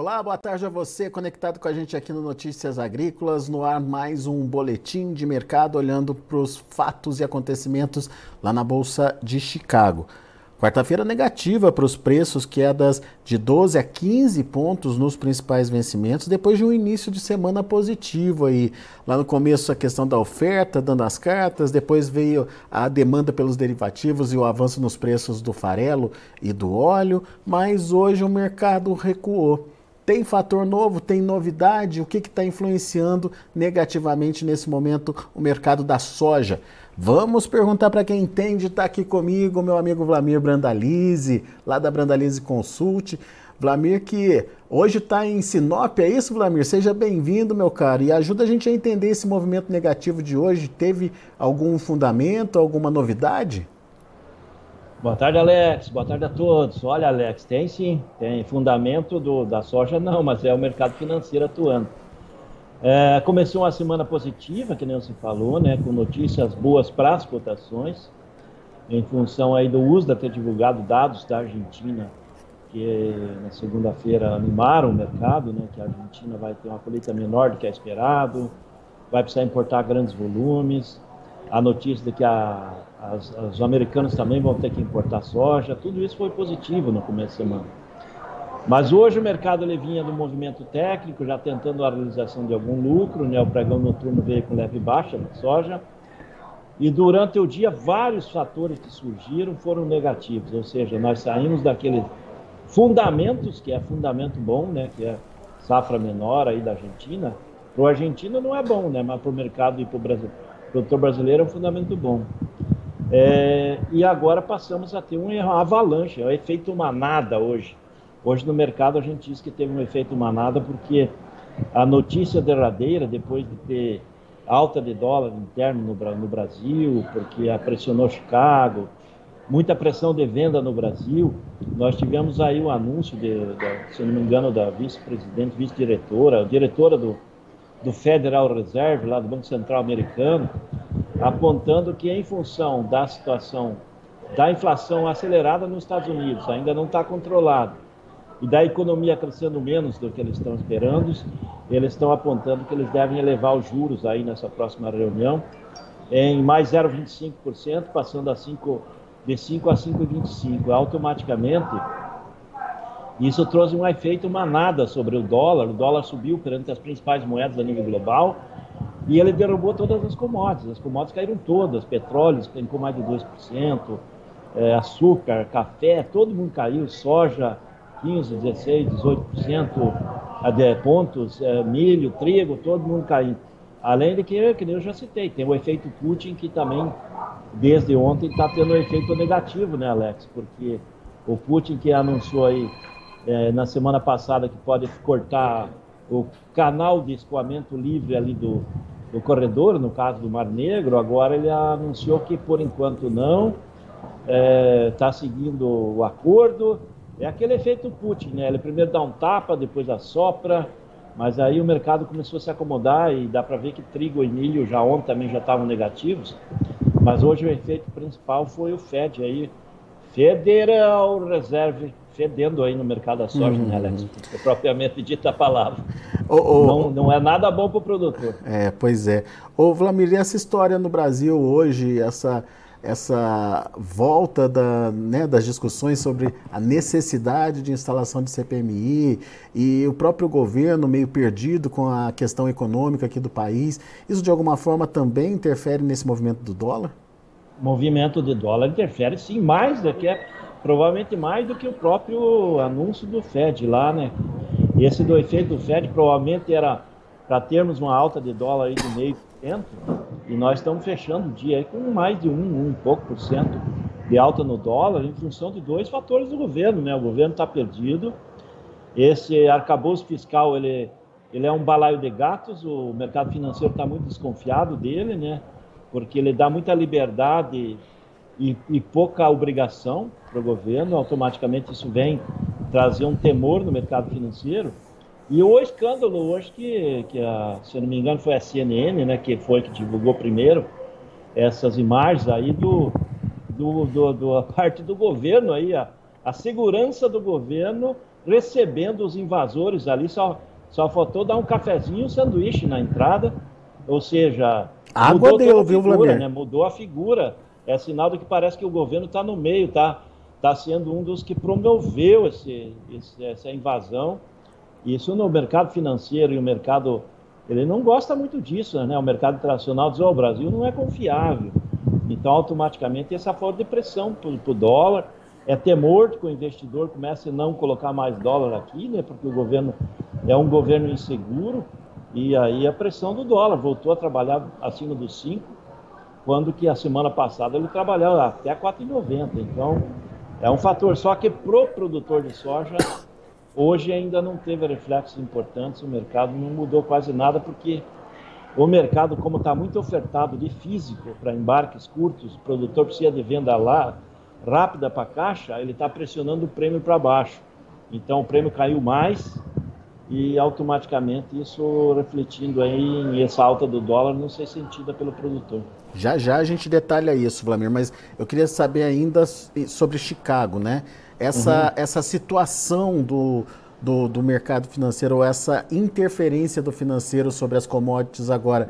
Olá, boa tarde a você conectado com a gente aqui no Notícias Agrícolas, no ar mais um boletim de mercado olhando para os fatos e acontecimentos lá na Bolsa de Chicago. Quarta-feira negativa para os preços, quedas de 12 a 15 pontos nos principais vencimentos, depois de um início de semana positivo aí. Lá no começo a questão da oferta, dando as cartas, depois veio a demanda pelos derivativos e o avanço nos preços do farelo e do óleo, mas hoje o mercado recuou. Tem fator novo, tem novidade? O que está influenciando negativamente nesse momento o mercado da soja? Vamos perguntar para quem entende, está aqui comigo, meu amigo Vlamir Brandalize, lá da Brandalize Consult. Vlamir, que hoje está em Sinop, é isso, Vlamir? Seja bem-vindo, meu caro, e ajuda a gente a entender esse movimento negativo de hoje. Teve algum fundamento, alguma novidade? Boa tarde, Alex. Boa tarde a todos. Olha, Alex, tem sim, tem fundamento do, da soja, não, mas é o mercado financeiro atuando. É, começou uma semana positiva, que nem você falou, né, com notícias boas para as cotações, em função aí do USDA ter divulgado dados da Argentina, que na segunda-feira animaram o mercado, né, que a Argentina vai ter uma colheita menor do que é esperado, vai precisar importar grandes volumes, a notícia de que a, as, os americanos também vão ter que importar soja, tudo isso foi positivo no começo da semana. Mas hoje o mercado ele vinha do movimento técnico, já tentando a realização de algum lucro, né? o pregão noturno veio com leve baixa na soja, e durante o dia vários fatores que surgiram foram negativos, ou seja, nós saímos daqueles fundamentos, que é fundamento bom, né? que é safra menor aí da Argentina, para o argentino não é bom, né? mas para o mercado e para o Brasil, produtor brasileiro é um fundamento bom. É, e agora passamos a ter uma avalanche, é o efeito manada hoje. Hoje no mercado a gente diz que teve um efeito manada porque a notícia derradeira, depois de ter alta de dólar interno no, no Brasil, porque pressionou Chicago, muita pressão de venda no Brasil, nós tivemos aí o um anúncio, de, de, se não me engano, da vice-presidente, vice-diretora, diretora do, do Federal Reserve, lá do Banco Central Americano, apontando que em função da situação da inflação acelerada nos Estados Unidos, ainda não está controlado, e da economia crescendo menos do que eles estão esperando, eles estão apontando que eles devem elevar os juros aí nessa próxima reunião em mais 0,25%, passando a 5, de 5 a 5,25%. Automaticamente, isso trouxe um efeito manada sobre o dólar. O dólar subiu perante as principais moedas a nível global e ele derrubou todas as commodities. As commodities caíram todas, petróleo com mais de 2%, é, açúcar, café, todo mundo caiu, soja 15, 16, 18% de pontos, é, milho, trigo, todo mundo caindo. Além de que, que eu já citei, tem o efeito Putin que também, desde ontem, está tendo um efeito negativo, né, Alex? Porque o Putin que anunciou aí é, na semana passada que pode cortar o canal de escoamento livre ali do, do corredor, no caso do Mar Negro, agora ele anunciou que por enquanto não, está é, tá seguindo o acordo. É aquele efeito Putin, né? Ele primeiro dá um tapa, depois assopra, mas aí o mercado começou a se acomodar e dá para ver que trigo e milho já ontem também já estavam negativos, mas hoje o efeito principal foi o Fed aí, Federal Reserve, fedendo aí no mercado da soja, uhum. né, Alex? É propriamente dita a palavra. não, não é nada bom para o produtor. É, pois é. Ô, Vlamir, e essa história no Brasil hoje, essa essa volta da, né, das discussões sobre a necessidade de instalação de CPMI e o próprio governo meio perdido com a questão econômica aqui do país, isso de alguma forma também interfere nesse movimento do dólar? Movimento de dólar interfere sim, mais do que provavelmente mais do que o próprio anúncio do Fed lá, né? Esse do efeito do Fed provavelmente era para termos uma alta de dólar aí de meio por cento e nós estamos fechando o dia com mais de um, um pouco por cento de alta no dólar em função de dois fatores do governo, né? O governo está perdido, esse arcabouço fiscal ele, ele é um balaio de gatos, o mercado financeiro está muito desconfiado dele, né? Porque ele dá muita liberdade e, e pouca obrigação para o governo, automaticamente isso vem trazer um temor no mercado financeiro. E o escândalo hoje que, que a, se eu não me engano, foi a CNN, né, que foi que divulgou primeiro essas imagens aí do, do, do, do a parte do governo aí, a, a segurança do governo recebendo os invasores ali, só, só faltou dar um cafezinho e um sanduíche na entrada, ou seja, água deu, viu, Vladimir? Né? Mudou a figura, é sinal de que parece que o governo está no meio, tá, tá sendo um dos que promoveu esse, esse, essa invasão, isso no mercado financeiro e o mercado, ele não gosta muito disso, né? O mercado internacional diz, oh, o Brasil não é confiável, então automaticamente essa forma de pressão para o dólar, é temor que o investidor comece a não colocar mais dólar aqui, né? Porque o governo é um governo inseguro. E aí a pressão do dólar voltou a trabalhar acima dos 5, quando que a semana passada ele trabalhava até 4,90. Então é um fator. Só que pro produtor de soja hoje ainda não teve reflexos importantes. O mercado não mudou quase nada porque o mercado, como está muito ofertado de físico para embarques curtos, o produtor precisa de venda lá rápida para caixa, ele está pressionando o prêmio para baixo. Então o prêmio caiu mais e automaticamente isso refletindo aí em essa alta do dólar não ser sentida pelo produtor. Já já a gente detalha isso, Vlamir, mas eu queria saber ainda sobre Chicago, né? Essa, uhum. essa situação do, do, do mercado financeiro, ou essa interferência do financeiro sobre as commodities agora,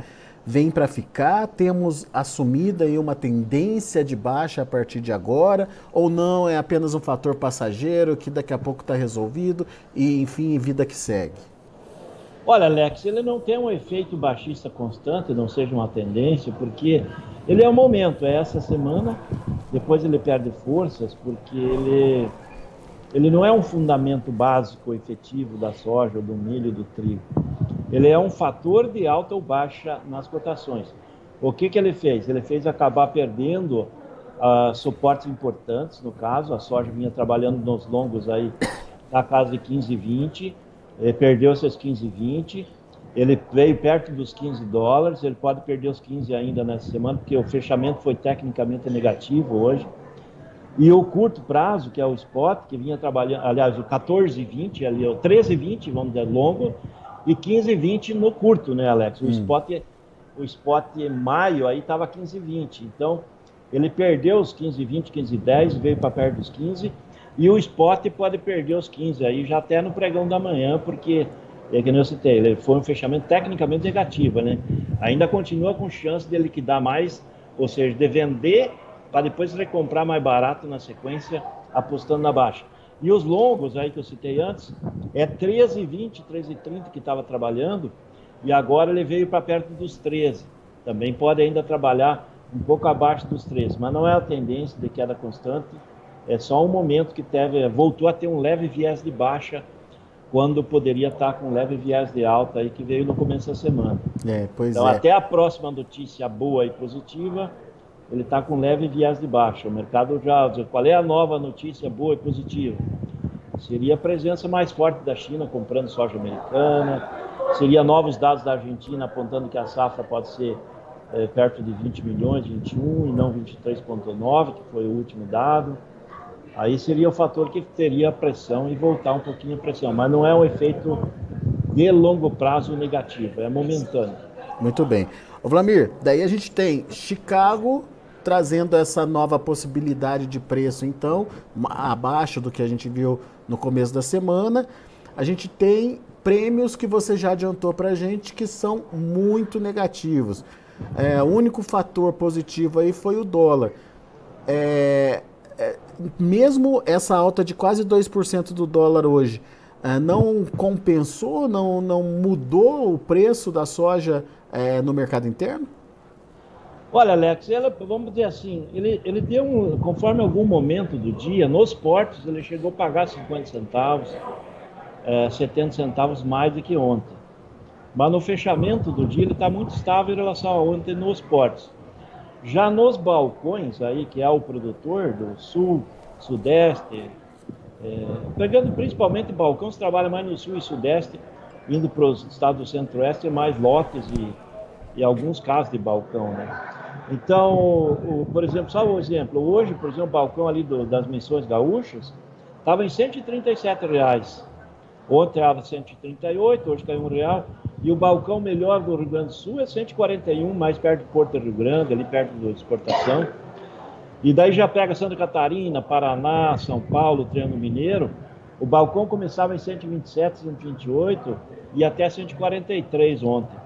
vem para ficar? Temos assumida aí uma tendência de baixa a partir de agora? Ou não, é apenas um fator passageiro que daqui a pouco está resolvido e, enfim, vida que segue? Olha, Alex, ele não tem um efeito baixista constante, não seja uma tendência, porque ele é o momento, é essa semana, depois ele perde forças, porque ele, ele não é um fundamento básico efetivo da soja, do milho, do trigo ele é um fator de alta ou baixa nas cotações. O que, que ele fez? Ele fez acabar perdendo uh, suportes importantes, no caso, a soja vinha trabalhando nos longos aí na casa de 15 e 20, ele perdeu seus 15 e 20, ele veio perto dos 15 dólares, ele pode perder os 15 ainda nessa semana, porque o fechamento foi tecnicamente negativo hoje. E o curto prazo, que é o spot, que vinha trabalhando, aliás, o 14 e 20, ali, o 13 e 20, vamos dizer, longo, e 15 e 20 no curto, né, Alex? O hum. spot o spot maio aí estava 15 e 20. Então, ele perdeu os 15 e 20, 15 e 10, veio para perto dos 15. E o spot pode perder os 15 aí já até no pregão da manhã, porque é que eu citei, ele foi um fechamento tecnicamente negativo, né? Ainda continua com chance de liquidar mais, ou seja, de vender para depois recomprar mais barato na sequência, apostando na baixa. E os longos aí que eu citei antes, é 13,20, 13,30 que estava trabalhando, e agora ele veio para perto dos 13. Também pode ainda trabalhar um pouco abaixo dos 13, mas não é a tendência de queda constante, é só um momento que teve, voltou a ter um leve viés de baixa, quando poderia estar com um leve viés de alta aí que veio no começo da semana. É, então, é. até a próxima notícia boa e positiva, ele está com leve viés de baixa. O mercado já. Qual é a nova notícia boa e positiva? Seria a presença mais forte da China comprando soja americana, seria novos dados da Argentina apontando que a safra pode ser é, perto de 20 milhões, 21 e não 23,9, que foi o último dado. Aí seria o fator que teria pressão e voltar um pouquinho a pressão, mas não é um efeito de longo prazo negativo, é momentâneo. Muito bem. Ô Vlamir, daí a gente tem Chicago trazendo essa nova possibilidade de preço, então, abaixo do que a gente viu no começo da semana. A gente tem prêmios que você já adiantou para a gente que são muito negativos. É, o único fator positivo aí foi o dólar. É, é, mesmo essa alta de quase 2% do dólar hoje, é, não compensou, não, não mudou o preço da soja é, no mercado interno? Olha, Alex, ela, vamos dizer assim, ele, ele deu um, conforme algum momento do dia, nos portos ele chegou a pagar 50 centavos, é, 70 centavos mais do que ontem. Mas no fechamento do dia ele está muito estável em relação a ontem nos portos. Já nos balcões aí, que é o produtor do sul, sudeste, é, pegando principalmente balcão, se trabalha mais no sul e sudeste, indo para os estados do centro-oeste, mais lotes e, e alguns casos de balcão, né? Então, o, por exemplo, só um exemplo, hoje, por exemplo, o balcão ali do, das missões gaúchas estava em 137 reais. Ontem estava 138, hoje caiu um real. E o balcão melhor do Rio Grande do Sul é 141, mais perto do Porto Rio Grande, ali perto da exportação. E daí já pega Santa Catarina, Paraná, São Paulo, Triângulo Mineiro, O balcão começava em 127, 128 e até 143 ontem.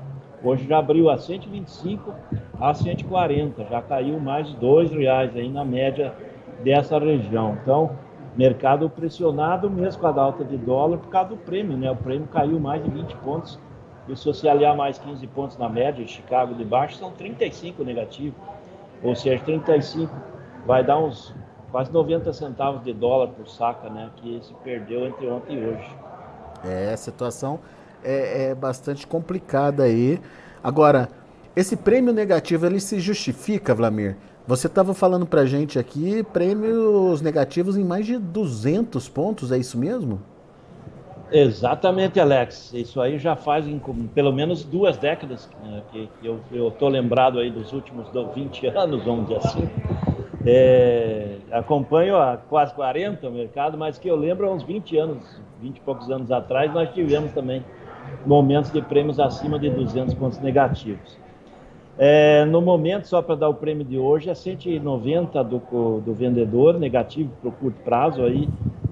Hoje já abriu a 125 a 140, já caiu mais de dois reais aí na média dessa região. Então, mercado pressionado mesmo com a alta de dólar por causa do prêmio, né? O prêmio caiu mais de 20 pontos e se você aliar mais 15 pontos na média, Chicago de baixo, são 35 negativos. Ou seja, 35 vai dar uns quase 90 centavos de dólar por saca, né? Que se perdeu entre ontem e hoje. É, a situação é, é bastante complicada aí. Agora, esse prêmio negativo, ele se justifica, Vlamir? Você estava falando para gente aqui prêmios negativos em mais de 200 pontos, é isso mesmo? Exatamente, Alex. Isso aí já faz em, pelo menos duas décadas né, que, que, eu estou lembrado aí dos últimos 20 anos, vamos dizer assim. É, acompanho há quase 40 o mercado, mas que eu lembro há uns 20 anos, 20 e poucos anos atrás, nós tivemos também momentos de prêmios acima de 200 pontos negativos. É, no momento, só para dar o prêmio de hoje, é 190 do, do vendedor, negativo para o curto prazo, aí,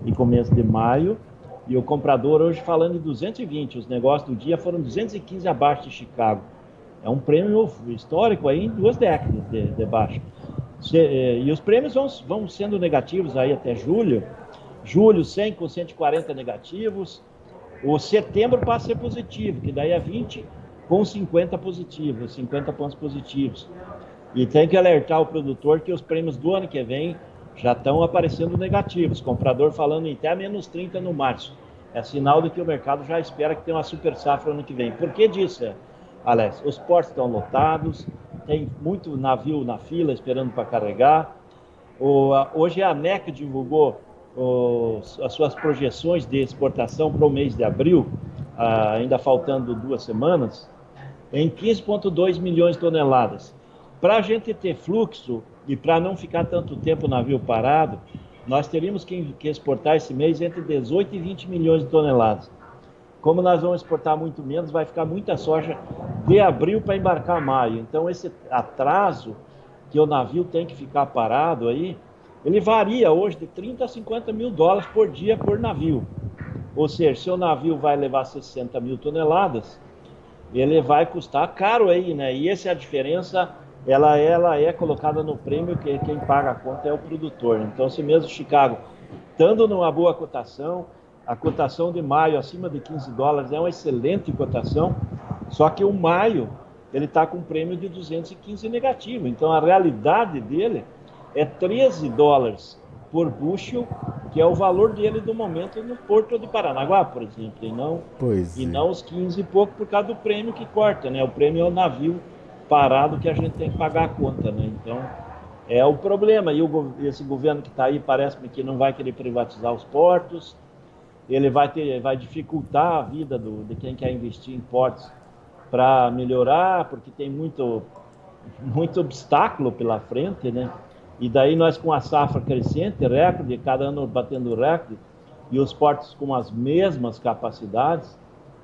em começo de maio, e o comprador hoje falando de 220. Os negócios do dia foram 215 abaixo de Chicago. É um prêmio histórico aí em duas décadas de, de baixo. É, e os prêmios vão, vão sendo negativos aí até julho. Julho 100 com 140 negativos, o setembro passa a ser positivo, que daí é 20 com 50 positivos, 50 pontos positivos. E tem que alertar o produtor que os prêmios do ano que vem já estão aparecendo negativos. Comprador falando em até menos 30 no março. É sinal de que o mercado já espera que tenha uma super safra ano que vem. Por que disso, Alex? Os portos estão lotados, tem muito navio na fila esperando para carregar. O, hoje a ANEC divulgou as suas projeções de exportação para o mês de abril, ah, ainda faltando duas semanas, em 15,2 milhões de toneladas. Para a gente ter fluxo e para não ficar tanto tempo o navio parado, nós teríamos que, exportar esse mês entre 18 e 20 milhões de toneladas. Como nós vamos exportar muito menos, vai ficar muita soja de abril para embarcar maio. Então, esse atraso que o navio tem que ficar parado aí, ele varia hoje de 30 a 50 mil dólares por dia por navio. Ou seja, se o navio vai levar 60 mil toneladas, ele vai custar caro aí, né? E essa é a diferença, ela, ela é colocada no prêmio, que quem paga a conta é o produtor. Então, se mesmo Chicago, estando numa boa cotação, a cotação de maio acima de 15 dólares é uma excelente cotação, só que o maio ele está com um prêmio de 215 negativo. Então, a realidade dele é 13 dólares por bushel, que é o valor dele do momento no Porto de Paranaguá, por exemplo, e não, pois e é. não os 15 e pouco por causa do prêmio que corta, né? O prêmio é o navio parado que a gente tem que pagar a conta, né? Então, é o problema. E o, esse governo que está aí parece-me que não vai querer privatizar os portos, ele vai, ter, vai dificultar a vida do, de quem quer investir em portos para melhorar, porque tem muito, muito obstáculo pela frente, né? E daí nós com a safra crescente, recorde, cada ano batendo recorde, e os portos com as mesmas capacidades,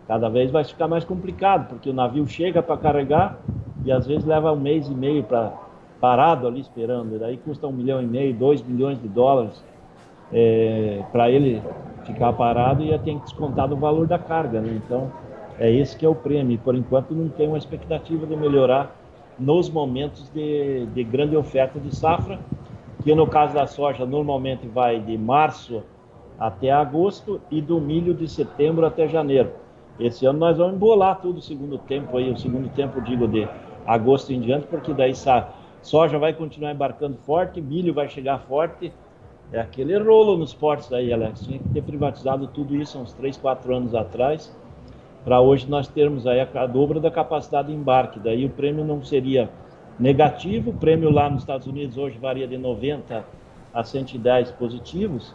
cada vez vai ficar mais complicado, porque o navio chega para carregar e às vezes leva um mês e meio para parado ali esperando, e daí custa um milhão e meio, dois milhões de dólares é, para ele ficar parado e tem que descontar do valor da carga, né? Então é esse que é o prêmio. Por enquanto não tem uma expectativa de melhorar nos momentos de, de grande oferta de safra, que no caso da soja normalmente vai de março até agosto e do milho de setembro até janeiro. Esse ano nós vamos embolar tudo o segundo tempo aí, o segundo tempo digo de agosto em diante, porque daí a soja vai continuar embarcando forte, milho vai chegar forte. É aquele rolo nos portos aí, Alex. Tinha que ter privatizado tudo isso uns 3, 4 anos atrás para hoje nós termos aí a, a dobra da capacidade de embarque. Daí o prêmio não seria negativo, o prêmio lá nos Estados Unidos hoje varia de 90 a 110 positivos.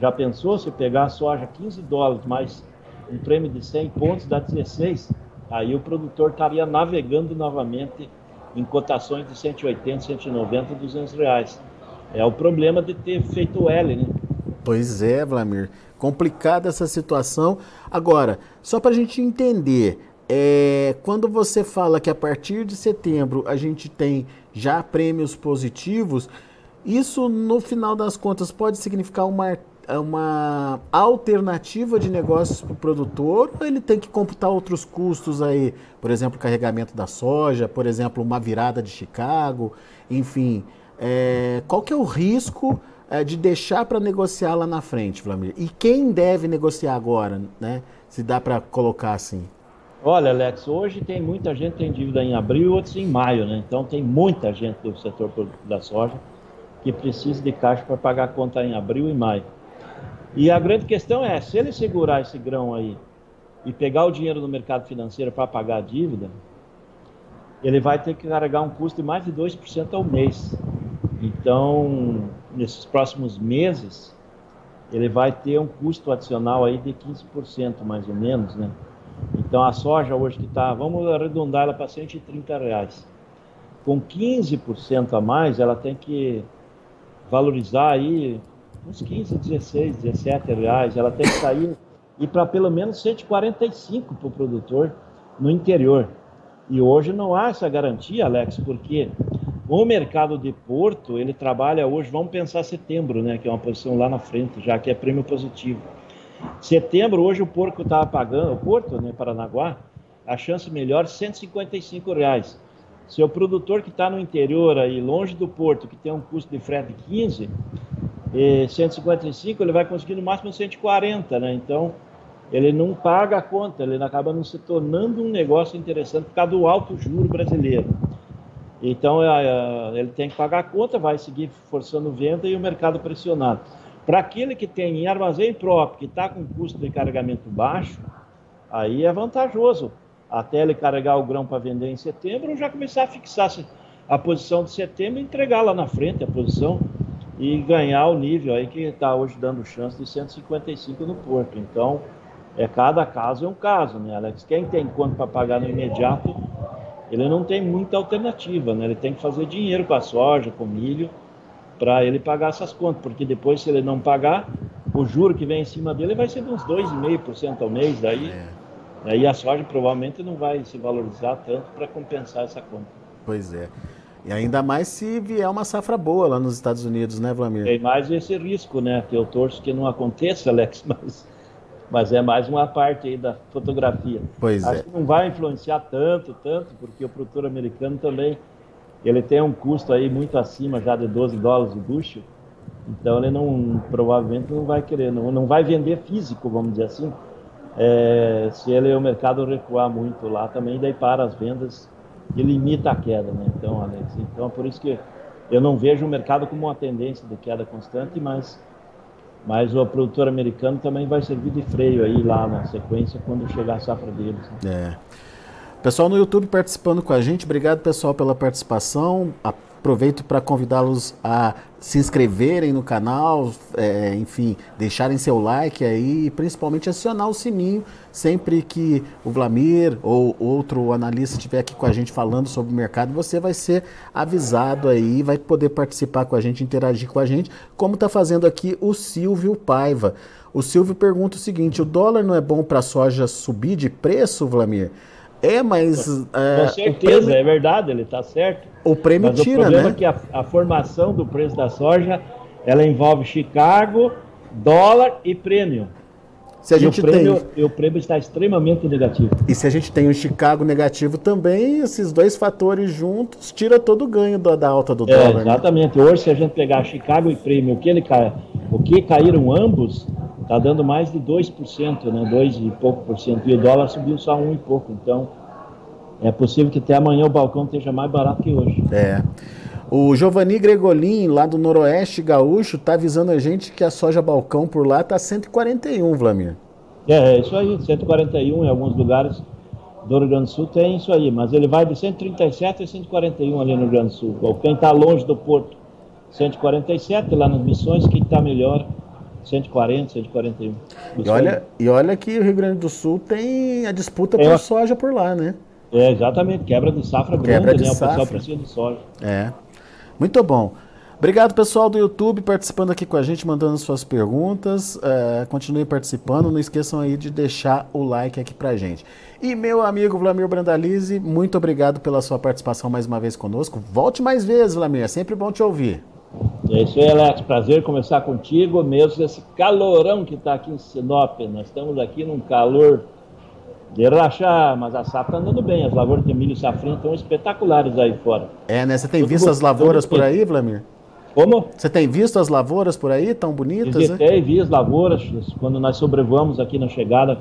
Já pensou se pegar a soja 15 dólares mais um prêmio de 100 pontos dá 16? Aí o produtor estaria navegando novamente em cotações de 180, 190, 200 reais. É o problema de ter feito o L, né? Pois é, Vlamir. Complicada essa situação. Agora, só para a gente entender, é, quando você fala que a partir de setembro a gente tem já prêmios positivos, isso no final das contas pode significar uma uma alternativa de negócios para o produtor ou ele tem que computar outros custos aí? Por exemplo, carregamento da soja, por exemplo, uma virada de Chicago, enfim. É, qual que é o risco de deixar para negociar lá na frente, Vlamir? E quem deve negociar agora, né? Se dá para colocar assim. Olha, Alex, hoje tem muita gente que tem dívida em abril outros em maio, né? Então tem muita gente do setor da soja que precisa de caixa para pagar a conta em abril e maio. E a grande questão é, se ele segurar esse grão aí e pegar o dinheiro no mercado financeiro para pagar a dívida, ele vai ter que carregar um custo de mais de 2% ao mês. Então, nesses próximos meses, ele vai ter um custo adicional aí de 15% mais ou menos, né? Então a soja hoje que está, vamos arredondar ela para 130 reais. Com 15% a mais, ela tem que valorizar aí uns 15, 16, 17 reais. Ela tem que sair e para pelo menos 145 para o produtor no interior. E hoje não há essa garantia, Alex, porque o mercado de Porto, ele trabalha hoje, vamos pensar setembro, né, que é uma posição lá na frente, já que é prêmio positivo. Setembro, hoje o porco estava pagando, o Porto, né, Paranaguá, a chance melhor, 155 reais. Se o produtor que está no interior aí, longe do porto, que tem um custo de frete de 15, eh, 155, ele vai conseguir no máximo 140, né? Então, ele não paga a conta, ele acaba não se tornando um negócio interessante por causa do alto juro brasileiro. Então, é, é, ele tem que pagar a conta, vai seguir forçando venda e o mercado pressionado. Para aquele que tem em armazém próprio, que está com custo de carregamento baixo, aí é vantajoso. Até ele carregar o grão para vender em setembro, já começar a fixar a posição de setembro e entregar lá na frente a posição e ganhar o nível aí que está hoje dando chance de 155 no Porto. Então, é cada caso é um caso, né, Alex? Quem tem quanto para pagar no imediato, ele não tem muita alternativa, né? Ele tem que fazer dinheiro com a soja, com o milho, para ele pagar essas contas, porque depois, se ele não pagar, o juro que vem em cima dele vai ser de uns 2,5% ao mês, daí, é. aí a soja provavelmente não vai se valorizar tanto para compensar essa conta. Pois é. E ainda mais se vier uma safra boa lá nos Estados Unidos, né, Vlamir? Tem mais esse risco, né? Que eu torço que não aconteça, Alex, mas, mas é mais uma parte aí da fotografia. Pois Acho é. que não vai influenciar tanto, tanto, porque o produtor americano também ele tem um custo aí muito acima já de 12 dólares o bushel, então ele não provavelmente não vai querer, não, não vai vender físico, vamos dizer assim. É, se ele o mercado recuar muito lá também, daí para as vendas e limita a queda, né? Então, Alex, então é por isso que eu não vejo o mercado como uma tendência de queda constante, mas mas o produtor americano também vai servir de freio aí lá na sequência quando chegar a safra deles. Né? É. Pessoal no YouTube participando com a gente, obrigado pessoal pela participação. Aproveito para convidá-los a se inscreverem no canal, é, enfim, deixarem seu like aí e principalmente acionar o sininho sempre que o Vlamir ou outro analista estiver aqui com a gente falando sobre o mercado, você vai ser avisado aí, vai poder participar com a gente, interagir com a gente, como está fazendo aqui o Silvio Paiva. O Silvio pergunta o seguinte: o dólar não é bom para a soja subir de preço, Vlamir? É, mas. É, Com certeza, prêmio, é verdade, ele está certo. O prêmio mas tira, o problema né? é que a, a, formação do preço da soja ela envolve Chicago, dólar e prêmio. Se a gente e o prêmio, tem... e o prêmio está extremamente negativo. E se a gente tem o Chicago negativo também, esses dois fatores juntos tira todo o ganho da, da alta do é, dólar. Exatamente. Né? Hoje, se a gente pegar Chicago e prêmio, o que, ele o que caíram ambos, está dando mais de 2%, né? 2 e pouco por cento. E o dólar subiu só um e pouco. Então, é possível que até amanhã o balcão esteja mais barato que hoje. É. O Giovanni Gregolin, lá do Noroeste Gaúcho, está avisando a gente que a soja balcão por lá está 141, Vlamir. É, é isso aí, 141 em alguns lugares do Rio Grande do Sul tem isso aí, mas ele vai de 137 a 141 ali no Rio Grande do Sul. Quem está longe do porto, 147, lá nas missões, quem está melhor, 140, 141. e olha, e olha que o Rio Grande do Sul tem a disputa é, por soja por lá, né? É, exatamente, quebra de safra quebra grande, de né? Safra. O pessoal precisa de soja. É. Muito bom. Obrigado, pessoal do YouTube, participando aqui com a gente, mandando suas perguntas. É, continue participando. Não esqueçam aí de deixar o like aqui pra gente. E meu amigo Vlamir Brandalize, muito obrigado pela sua participação mais uma vez conosco. Volte mais vezes, Vlamir. É sempre bom te ouvir. É isso aí, Alex. Prazer conversar contigo, mesmo esse calorão que está aqui em Sinop. Nós estamos aqui num calor de rachar, mas a safra está andando bem. As lavouras de milho e safrinha estão espetaculares aí fora. É, né? Você tem visto as lavouras por aí, Vlamir? Como? Você tem visto as lavouras por aí, tão bonitas? Visitei, né? vi as lavouras. Quando nós sobrevoamos aqui na chegada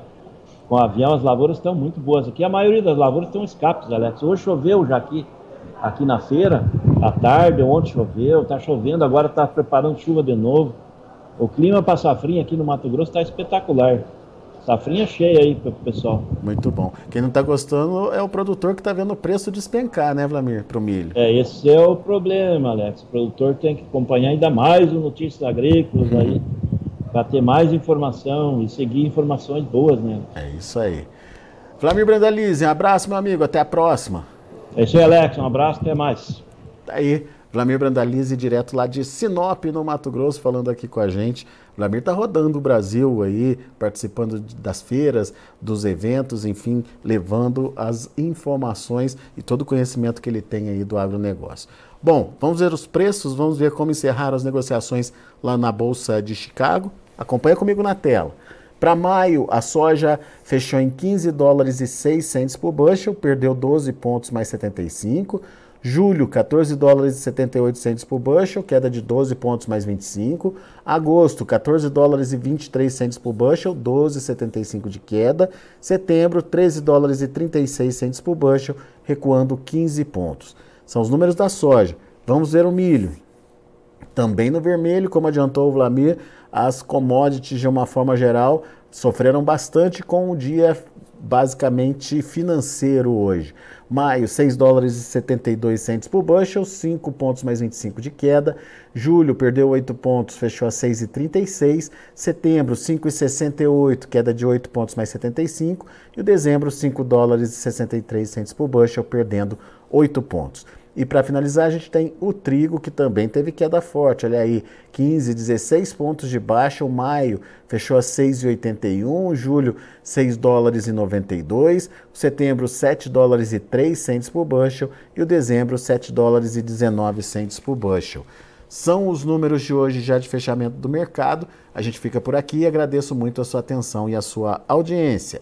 com o avião, as lavouras estão muito boas aqui. A maioria das lavouras estão escapes, Alex. Hoje choveu já aqui aqui na feira, à tarde, ontem choveu, está chovendo, agora está preparando chuva de novo. O clima para safrinha aqui no Mato Grosso está espetacular. Safrinha cheia aí pro pessoal. Muito bom. Quem não está gostando é o produtor que está vendo o preço despencar, né, Vlamir, para o milho. É, esse é o problema, Alex. O produtor tem que acompanhar ainda mais o Notícias Agrícolas uhum. aí, para ter mais informação e seguir informações boas, né? É isso aí. Vlamir Brandalize, um abraço, meu amigo. Até a próxima. É isso aí, Alex. Um abraço, até mais. Aí, Vlamir Brandalize, direto lá de Sinop, no Mato Grosso, falando aqui com a gente. Vlamir está rodando o Brasil aí, participando das feiras, dos eventos, enfim, levando as informações e todo o conhecimento que ele tem aí do agronegócio. Bom, vamos ver os preços, vamos ver como encerraram as negociações lá na Bolsa de Chicago. Acompanha comigo na tela. Para maio, a soja fechou em 15 dólares e 6 centes por bushel, perdeu 12 pontos mais 75. Julho, 14 dólares e 78 centes por bushel, queda de 12 pontos mais 25. Agosto, 14 dólares e 23 centes por bushel, 12,75 de queda. Setembro, 13 dólares e 36 centes por bushel, recuando 15 pontos. São os números da soja. Vamos ver o milho. Também no vermelho, como adiantou o Vlamir, as commodities, de uma forma geral, sofreram bastante com o dia basicamente financeiro hoje. Maio, 6 dólares e 72 centos por bushel, 5 pontos mais 25 de queda. Julho, perdeu 8 pontos, fechou a 6,36. Setembro, 5,68, queda de 8 pontos mais 75. E o dezembro, 5 dólares e 63 centos por bushel, perdendo 8 pontos. E para finalizar, a gente tem o trigo, que também teve queda forte. Olha aí, 15, 16 pontos de baixa. O maio fechou a 6,81. Julho, 6 dólares e 92. O setembro, 7 dólares e 3 centes por bushel. E o dezembro, 7 dólares e 19 centes por bushel. São os números de hoje já de fechamento do mercado. A gente fica por aqui e agradeço muito a sua atenção e a sua audiência.